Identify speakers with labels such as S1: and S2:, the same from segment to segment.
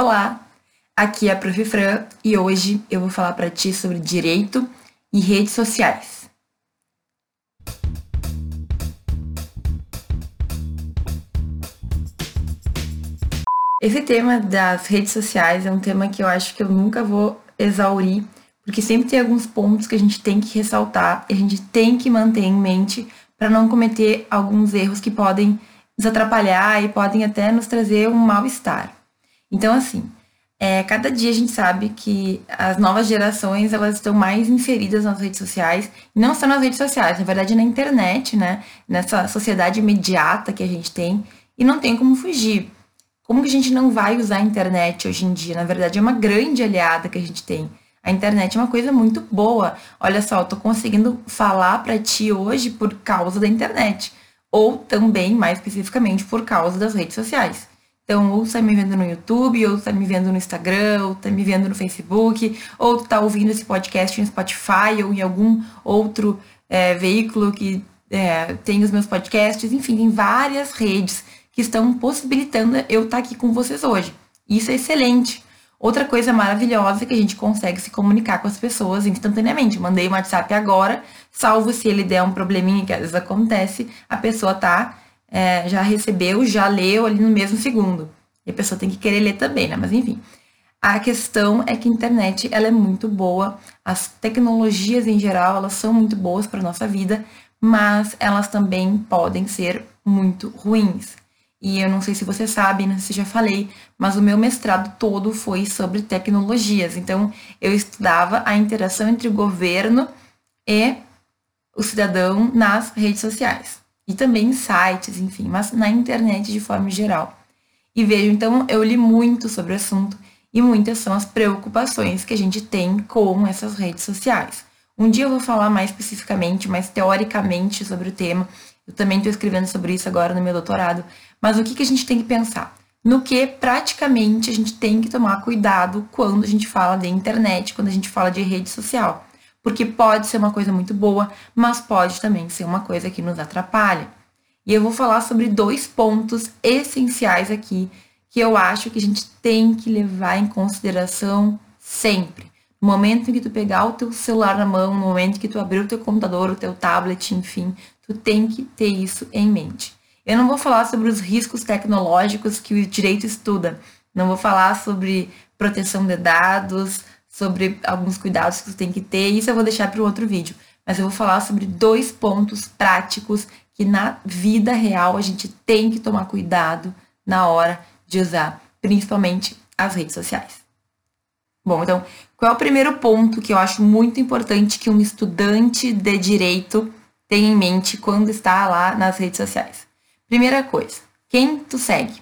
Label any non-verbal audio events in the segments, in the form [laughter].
S1: Olá, aqui é a Prof. Fran e hoje eu vou falar para ti sobre direito e redes sociais. Esse tema das redes sociais é um tema que eu acho que eu nunca vou exaurir, porque sempre tem alguns pontos que a gente tem que ressaltar e a gente tem que manter em mente para não cometer alguns erros que podem nos atrapalhar e podem até nos trazer um mal-estar. Então, assim, é, cada dia a gente sabe que as novas gerações elas estão mais inseridas nas redes sociais, não só nas redes sociais, na verdade na internet, né? Nessa sociedade imediata que a gente tem e não tem como fugir. Como que a gente não vai usar a internet hoje em dia? Na verdade, é uma grande aliada que a gente tem. A internet é uma coisa muito boa. Olha só, eu tô conseguindo falar para ti hoje por causa da internet, ou também, mais especificamente, por causa das redes sociais. Então, ou está me vendo no YouTube, ou está me vendo no Instagram, ou está me vendo no Facebook, ou está ouvindo esse podcast no Spotify ou em algum outro é, veículo que é, tem os meus podcasts. Enfim, tem várias redes que estão possibilitando eu estar tá aqui com vocês hoje. Isso é excelente. Outra coisa maravilhosa é que a gente consegue se comunicar com as pessoas instantaneamente. Mandei um WhatsApp agora, salvo se ele der um probleminha que às vezes acontece, a pessoa tá é, já recebeu, já leu ali no mesmo segundo. E a pessoa tem que querer ler também, né? Mas enfim. A questão é que a internet ela é muito boa, as tecnologias em geral elas são muito boas para nossa vida, mas elas também podem ser muito ruins. E eu não sei se você sabe, não sei se já falei, mas o meu mestrado todo foi sobre tecnologias. Então, eu estudava a interação entre o governo e o cidadão nas redes sociais e também em sites, enfim, mas na internet de forma geral. E vejo, então, eu li muito sobre o assunto e muitas são as preocupações que a gente tem com essas redes sociais. Um dia eu vou falar mais especificamente, mais teoricamente sobre o tema. Eu também estou escrevendo sobre isso agora no meu doutorado. Mas o que, que a gente tem que pensar? No que praticamente a gente tem que tomar cuidado quando a gente fala de internet, quando a gente fala de rede social porque pode ser uma coisa muito boa, mas pode também ser uma coisa que nos atrapalha. E eu vou falar sobre dois pontos essenciais aqui que eu acho que a gente tem que levar em consideração sempre. No momento em que tu pegar o teu celular na mão, no momento em que tu abrir o teu computador, o teu tablet, enfim, tu tem que ter isso em mente. Eu não vou falar sobre os riscos tecnológicos que o direito estuda. Não vou falar sobre proteção de dados, sobre alguns cuidados que você tem que ter. Isso eu vou deixar para o outro vídeo. Mas eu vou falar sobre dois pontos práticos que na vida real a gente tem que tomar cuidado na hora de usar, principalmente as redes sociais. Bom, então, qual é o primeiro ponto que eu acho muito importante que um estudante de direito tenha em mente quando está lá nas redes sociais? Primeira coisa, quem tu segue?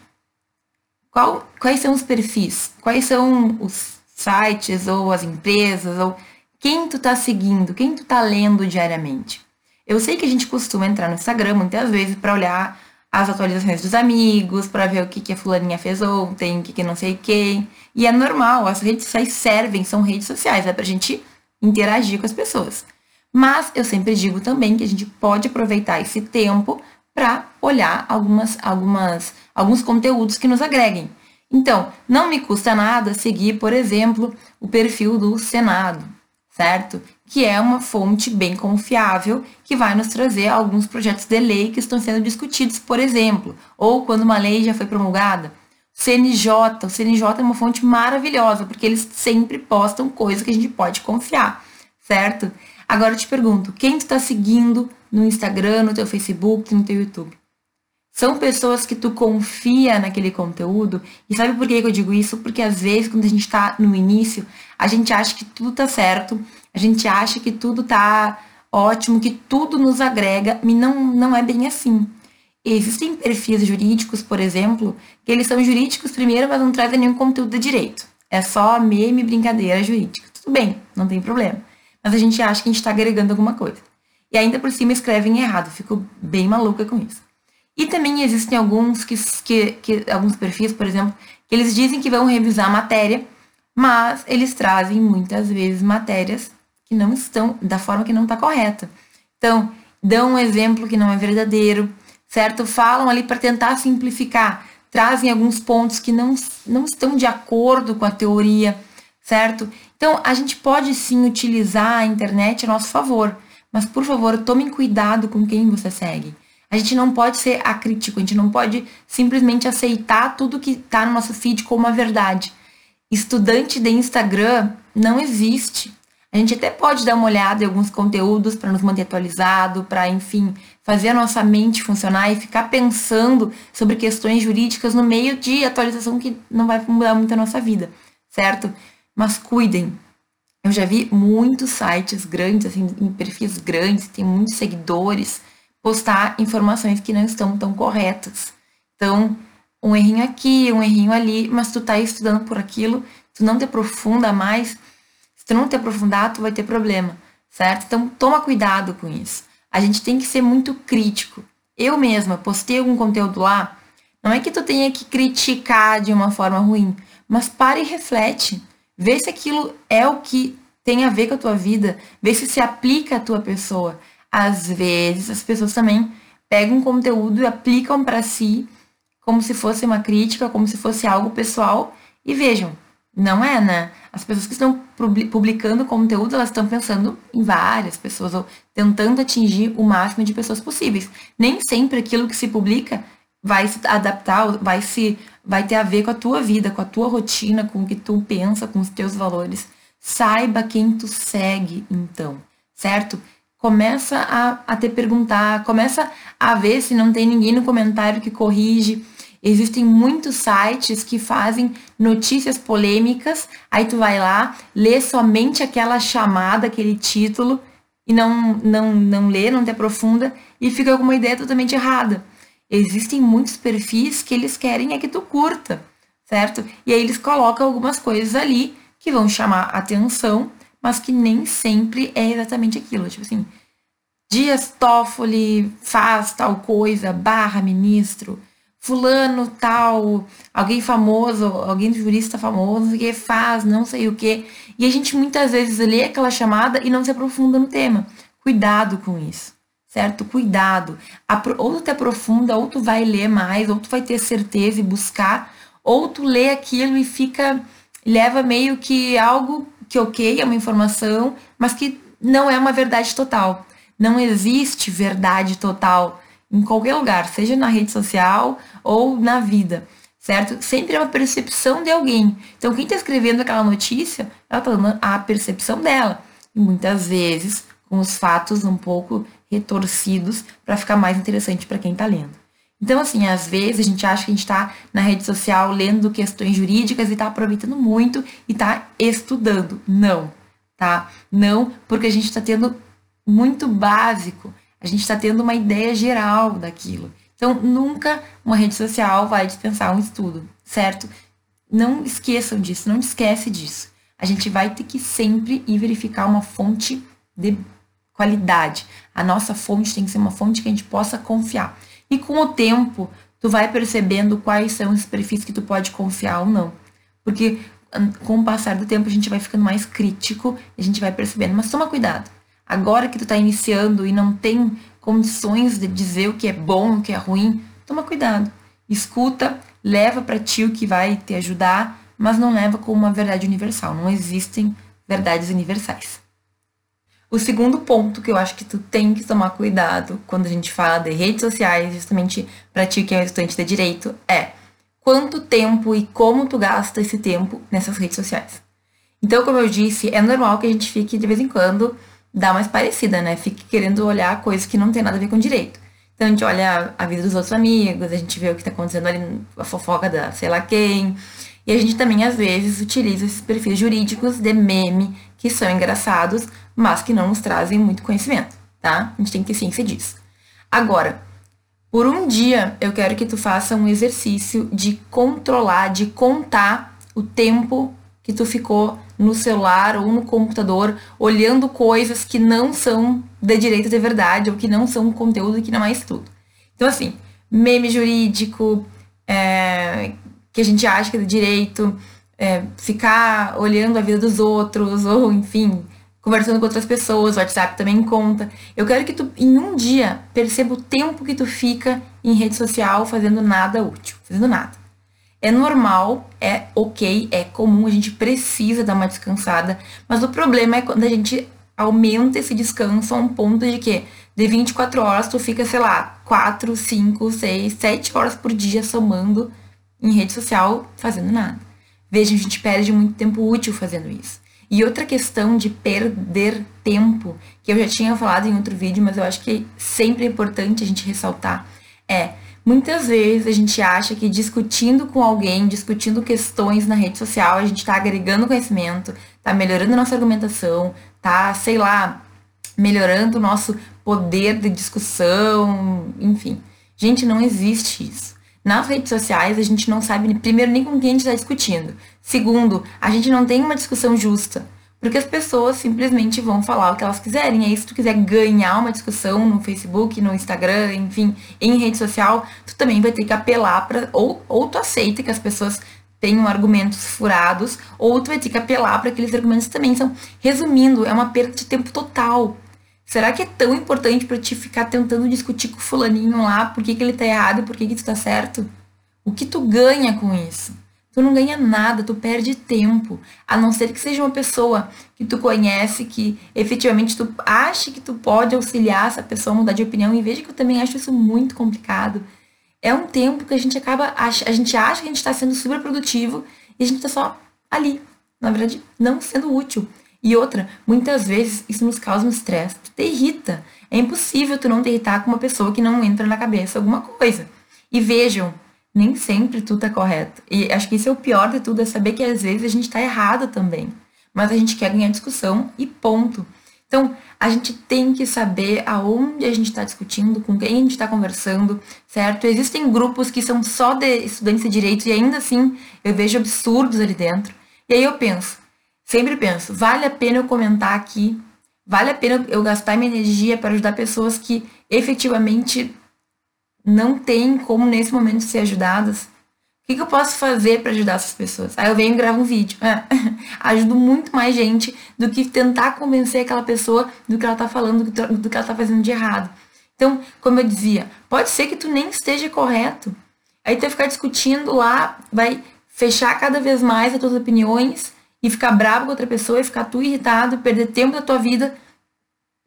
S1: Qual, quais são os perfis? Quais são os sites ou as empresas ou quem tu tá seguindo, quem tu tá lendo diariamente. Eu sei que a gente costuma entrar no Instagram muitas vezes para olhar as atualizações dos amigos, para ver o que, que a fulaninha fez ontem, o que, que não sei quem. E é normal, as redes sociais servem, são redes sociais, é pra gente interagir com as pessoas. Mas eu sempre digo também que a gente pode aproveitar esse tempo para olhar algumas, algumas, alguns conteúdos que nos agreguem. Então, não me custa nada seguir, por exemplo, o perfil do Senado, certo? Que é uma fonte bem confiável que vai nos trazer alguns projetos de lei que estão sendo discutidos, por exemplo, ou quando uma lei já foi promulgada. CNJ, o CNJ é uma fonte maravilhosa, porque eles sempre postam coisas que a gente pode confiar, certo? Agora eu te pergunto, quem tu está seguindo no Instagram, no teu Facebook, no teu YouTube? São pessoas que tu confia naquele conteúdo. E sabe por que eu digo isso? Porque às vezes, quando a gente está no início, a gente acha que tudo tá certo, a gente acha que tudo tá ótimo, que tudo nos agrega, e não, não é bem assim. Existem perfis jurídicos, por exemplo, que eles são jurídicos primeiro, mas não trazem nenhum conteúdo de direito. É só meme, brincadeira jurídica. Tudo bem, não tem problema. Mas a gente acha que a gente está agregando alguma coisa. E ainda por cima escrevem errado. Fico bem maluca com isso. E também existem alguns que, que, que, alguns perfis, por exemplo, que eles dizem que vão revisar a matéria, mas eles trazem muitas vezes matérias que não estão da forma que não está correta. Então, dão um exemplo que não é verdadeiro, certo? Falam ali para tentar simplificar. trazem alguns pontos que não, não estão de acordo com a teoria, certo? Então, a gente pode sim utilizar a internet a nosso favor, mas por favor, tomem cuidado com quem você segue. A gente não pode ser acrítico, a gente não pode simplesmente aceitar tudo que está no nosso feed como a verdade. Estudante de Instagram não existe. A gente até pode dar uma olhada em alguns conteúdos para nos manter atualizado, para, enfim, fazer a nossa mente funcionar e ficar pensando sobre questões jurídicas no meio de atualização que não vai mudar muito a nossa vida, certo? Mas cuidem. Eu já vi muitos sites grandes, assim, em perfis grandes, tem muitos seguidores, postar informações que não estão tão corretas. Então, um errinho aqui, um errinho ali, mas tu tá estudando por aquilo, tu não te aprofunda mais, se tu não te aprofundar, tu vai ter problema, certo? Então, toma cuidado com isso. A gente tem que ser muito crítico. Eu mesma postei algum conteúdo lá, não é que tu tenha que criticar de uma forma ruim, mas pare e reflete. Vê se aquilo é o que tem a ver com a tua vida, vê se se aplica à tua pessoa às vezes as pessoas também pegam conteúdo e aplicam para si como se fosse uma crítica, como se fosse algo pessoal. E vejam, não é, né? As pessoas que estão publicando conteúdo, elas estão pensando em várias pessoas, ou tentando atingir o máximo de pessoas possíveis. Nem sempre aquilo que se publica vai se adaptar, vai se vai ter a ver com a tua vida, com a tua rotina, com o que tu pensa, com os teus valores. Saiba quem tu segue, então, certo? Começa a, a te perguntar, começa a ver se não tem ninguém no comentário que corrige. Existem muitos sites que fazem notícias polêmicas, aí tu vai lá, lê somente aquela chamada, aquele título, e não, não, não lê, não te aprofunda, e fica com uma ideia totalmente errada. Existem muitos perfis que eles querem é que tu curta, certo? E aí eles colocam algumas coisas ali que vão chamar atenção, mas que nem sempre é exatamente aquilo. Tipo assim, Dias Toffoli faz tal coisa, barra ministro, fulano tal, alguém famoso, alguém jurista famoso, que faz não sei o que. E a gente muitas vezes lê aquela chamada e não se aprofunda no tema. Cuidado com isso, certo? Cuidado. Ou tu te aprofunda, ou tu vai ler mais, ou tu vai ter certeza e buscar, ou tu lê aquilo e fica, leva meio que algo que ok, é uma informação, mas que não é uma verdade total. Não existe verdade total em qualquer lugar, seja na rede social ou na vida, certo? Sempre é uma percepção de alguém. Então, quem está escrevendo aquela notícia, ela está dando a percepção dela. E muitas vezes com os fatos um pouco retorcidos para ficar mais interessante para quem está lendo. Então, assim, às vezes a gente acha que a gente está na rede social lendo questões jurídicas e está aproveitando muito e está estudando. Não, tá? Não, porque a gente está tendo muito básico, a gente está tendo uma ideia geral daquilo. Então, nunca uma rede social vai dispensar um estudo, certo? Não esqueçam disso, não esquece disso. A gente vai ter que sempre ir verificar uma fonte de qualidade. A nossa fonte tem que ser uma fonte que a gente possa confiar. E com o tempo, tu vai percebendo quais são os perfis que tu pode confiar ou não. Porque com o passar do tempo a gente vai ficando mais crítico, a gente vai percebendo, mas toma cuidado. Agora que tu está iniciando e não tem condições de dizer o que é bom, o que é ruim, toma cuidado. Escuta, leva para ti o que vai te ajudar, mas não leva como uma verdade universal. Não existem verdades universais. O segundo ponto que eu acho que tu tem que tomar cuidado quando a gente fala de redes sociais, justamente para ti que é um estudante de direito, é quanto tempo e como tu gasta esse tempo nessas redes sociais. Então, como eu disse, é normal que a gente fique de vez em quando dar mais parecida, né? Fique querendo olhar coisas que não tem nada a ver com direito. Então a gente olha a vida dos outros amigos, a gente vê o que está acontecendo ali, a fofoca da sei lá quem. E a gente também, às vezes, utiliza esses perfis jurídicos de meme que são engraçados, mas que não nos trazem muito conhecimento, tá? A gente tem que ter ciência disso. Agora, por um dia, eu quero que tu faça um exercício de controlar, de contar o tempo que tu ficou no celular ou no computador olhando coisas que não são de direito de verdade ou que não são conteúdo que não é estudo. Então, assim, meme jurídico, é, que a gente acha que é de direito, é, ficar olhando a vida dos outros, ou enfim, conversando com outras pessoas, o WhatsApp também conta. Eu quero que tu, em um dia, perceba o tempo que tu fica em rede social fazendo nada útil, fazendo nada. É normal, é ok, é comum, a gente precisa dar uma descansada, mas o problema é quando a gente aumenta esse descanso a um ponto de que de 24 horas tu fica, sei lá, 4, 5, 6, 7 horas por dia somando em rede social fazendo nada. Veja, a gente perde muito tempo útil fazendo isso. E outra questão de perder tempo, que eu já tinha falado em outro vídeo, mas eu acho que sempre é importante a gente ressaltar, é muitas vezes a gente acha que discutindo com alguém, discutindo questões na rede social, a gente está agregando conhecimento, está melhorando nossa argumentação, tá, sei lá, melhorando o nosso poder de discussão, enfim. Gente, não existe isso. Nas redes sociais, a gente não sabe, primeiro, nem com quem a gente está discutindo. Segundo, a gente não tem uma discussão justa. Porque as pessoas simplesmente vão falar o que elas quiserem. E aí, se tu quiser ganhar uma discussão no Facebook, no Instagram, enfim, em rede social, tu também vai ter que apelar para ou, ou tu aceita que as pessoas tenham argumentos furados, ou tu vai ter que apelar para aqueles argumentos também. Então, resumindo, é uma perda de tempo total. Será que é tão importante para ti ficar tentando discutir com o fulaninho lá por que, que ele tá errado e por que, que tu tá certo? O que tu ganha com isso? Tu não ganha nada, tu perde tempo. A não ser que seja uma pessoa que tu conhece, que efetivamente tu acha que tu pode auxiliar essa pessoa a mudar de opinião. E veja que eu também acho isso muito complicado. É um tempo que a gente acaba, a gente acha que a gente está sendo super produtivo e a gente está só ali. Na verdade, não sendo útil. E outra, muitas vezes isso nos causa um estresse, tu te irrita. É impossível tu não te irritar com uma pessoa que não entra na cabeça alguma coisa. E vejam, nem sempre tudo tá correto. E acho que isso é o pior de tudo, é saber que às vezes a gente tá errado também. Mas a gente quer ganhar discussão e ponto. Então, a gente tem que saber aonde a gente está discutindo, com quem a gente está conversando, certo? Existem grupos que são só de estudantes de direito e ainda assim eu vejo absurdos ali dentro. E aí eu penso, Sempre penso, vale a pena eu comentar aqui? Vale a pena eu gastar minha energia para ajudar pessoas que efetivamente não têm como nesse momento ser ajudadas? O que, que eu posso fazer para ajudar essas pessoas? Aí eu venho e gravo um vídeo. É, [laughs] ajudo muito mais gente do que tentar convencer aquela pessoa do que ela está falando, do que ela está fazendo de errado. Então, como eu dizia, pode ser que tu nem esteja correto. Aí tu vai ficar discutindo lá, vai fechar cada vez mais as tuas opiniões e ficar bravo com outra pessoa e ficar tu irritado, perder tempo da tua vida,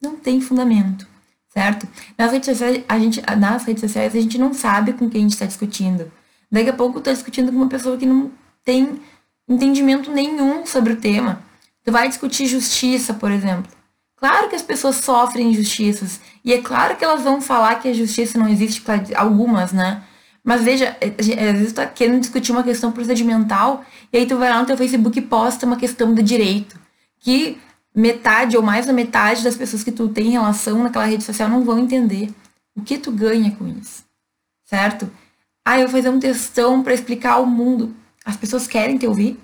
S1: não tem fundamento, certo? Nas redes sociais, a gente, nas redes sociais, a gente não sabe com quem a gente está discutindo. Daqui a pouco tá discutindo com uma pessoa que não tem entendimento nenhum sobre o tema. Tu vai discutir justiça, por exemplo. Claro que as pessoas sofrem injustiças. E é claro que elas vão falar que a justiça não existe algumas, né? Mas veja, é, às vezes tu tá querendo discutir uma questão procedimental e aí tu vai lá no teu Facebook e posta uma questão do direito. Que metade ou mais da metade das pessoas que tu tem em relação naquela rede social não vão entender. O que tu ganha com isso? Certo? Ah, eu vou fazer um textão para explicar ao mundo. As pessoas querem te ouvir?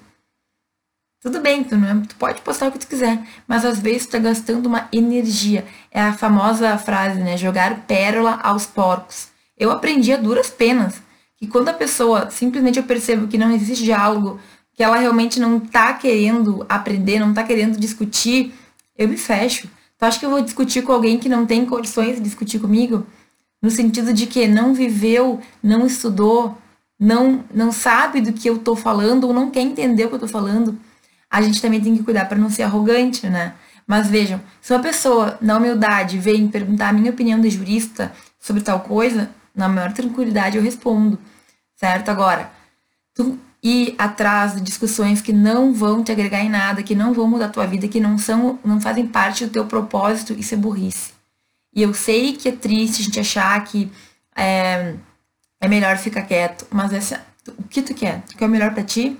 S1: Tudo bem, tu, não é, tu pode postar o que tu quiser, mas às vezes tu tá gastando uma energia. É a famosa frase, né? Jogar pérola aos porcos. Eu aprendi a duras penas que quando a pessoa simplesmente eu percebo que não existe diálogo, que ela realmente não tá querendo aprender, não tá querendo discutir, eu me fecho. Tu acha que eu vou discutir com alguém que não tem condições de discutir comigo? No sentido de que não viveu, não estudou, não não sabe do que eu tô falando ou não quer entender o que eu tô falando. A gente também tem que cuidar para não ser arrogante, né? Mas vejam, se uma pessoa, na humildade, vem perguntar a minha opinião de jurista sobre tal coisa, na maior tranquilidade eu respondo, certo? Agora, tu ir atrás de discussões que não vão te agregar em nada, que não vão mudar a tua vida, que não são, não fazem parte do teu propósito, isso é burrice. E eu sei que é triste a gente achar que é, é melhor ficar quieto, mas essa, o que tu quer? Tu quer o melhor para ti?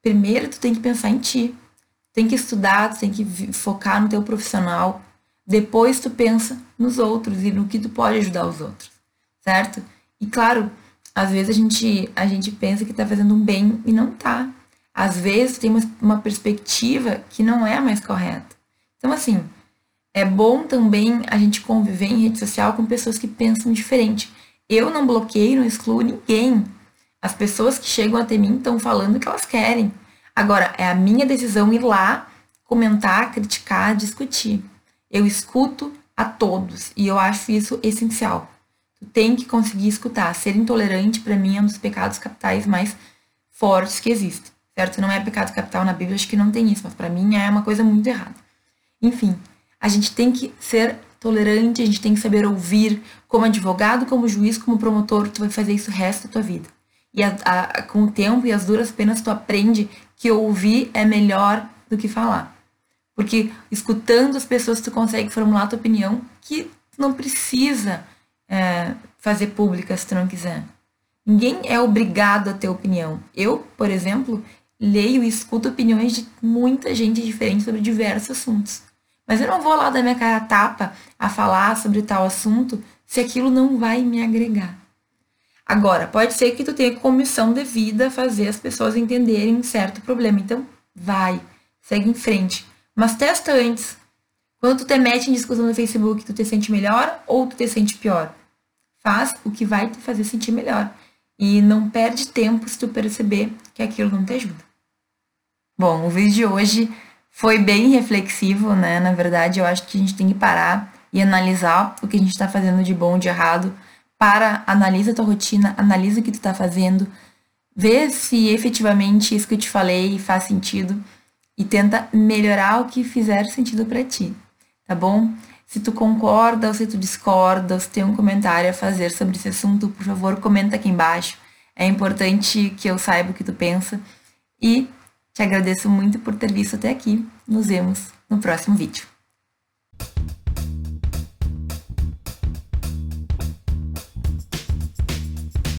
S1: Primeiro tu tem que pensar em ti. Tem que estudar, tu tem que focar no teu profissional. Depois tu pensa nos outros e no que tu pode ajudar os outros certo? E claro, às vezes a gente, a gente pensa que está fazendo um bem e não tá. Às vezes tem uma, uma perspectiva que não é mais correta. Então, assim, é bom também a gente conviver em rede social com pessoas que pensam diferente. Eu não bloqueio, não excluo ninguém. As pessoas que chegam até mim estão falando o que elas querem. Agora, é a minha decisão ir lá comentar, criticar, discutir. Eu escuto a todos e eu acho isso essencial. Tem que conseguir escutar. Ser intolerante, para mim, é um dos pecados capitais mais fortes que existem, certo? Não é pecado capital na Bíblia, acho que não tem isso, mas para mim é uma coisa muito errada. Enfim, a gente tem que ser tolerante, a gente tem que saber ouvir, como advogado, como juiz, como promotor, tu vai fazer isso o resto da tua vida. E a, a, com o tempo e as duras penas tu aprende que ouvir é melhor do que falar. Porque escutando as pessoas tu consegue formular a tua opinião que não precisa é, fazer pública se tu não quiser. Ninguém é obrigado a ter opinião. Eu, por exemplo, leio e escuto opiniões de muita gente diferente sobre diversos assuntos. Mas eu não vou lá dar minha cara tapa a falar sobre tal assunto se aquilo não vai me agregar. Agora, pode ser que tu tenha comissão devida a fazer as pessoas entenderem certo problema. Então, vai, segue em frente. Mas testa antes. Quando tu te mete em discussão no Facebook, tu te sente melhor ou tu te sente pior? Faz o que vai te fazer sentir melhor. E não perde tempo se tu perceber que aquilo não te ajuda. Bom, o vídeo de hoje foi bem reflexivo, né? Na verdade, eu acho que a gente tem que parar e analisar o que a gente está fazendo de bom, de errado. Para, analisa a tua rotina, analisa o que tu está fazendo, vê se efetivamente isso que eu te falei faz sentido e tenta melhorar o que fizer sentido para ti, tá bom? Se tu concorda ou se tu discorda, ou se tem um comentário a fazer sobre esse assunto, por favor, comenta aqui embaixo. É importante que eu saiba o que tu pensa e te agradeço muito por ter visto até aqui. Nos vemos no próximo vídeo.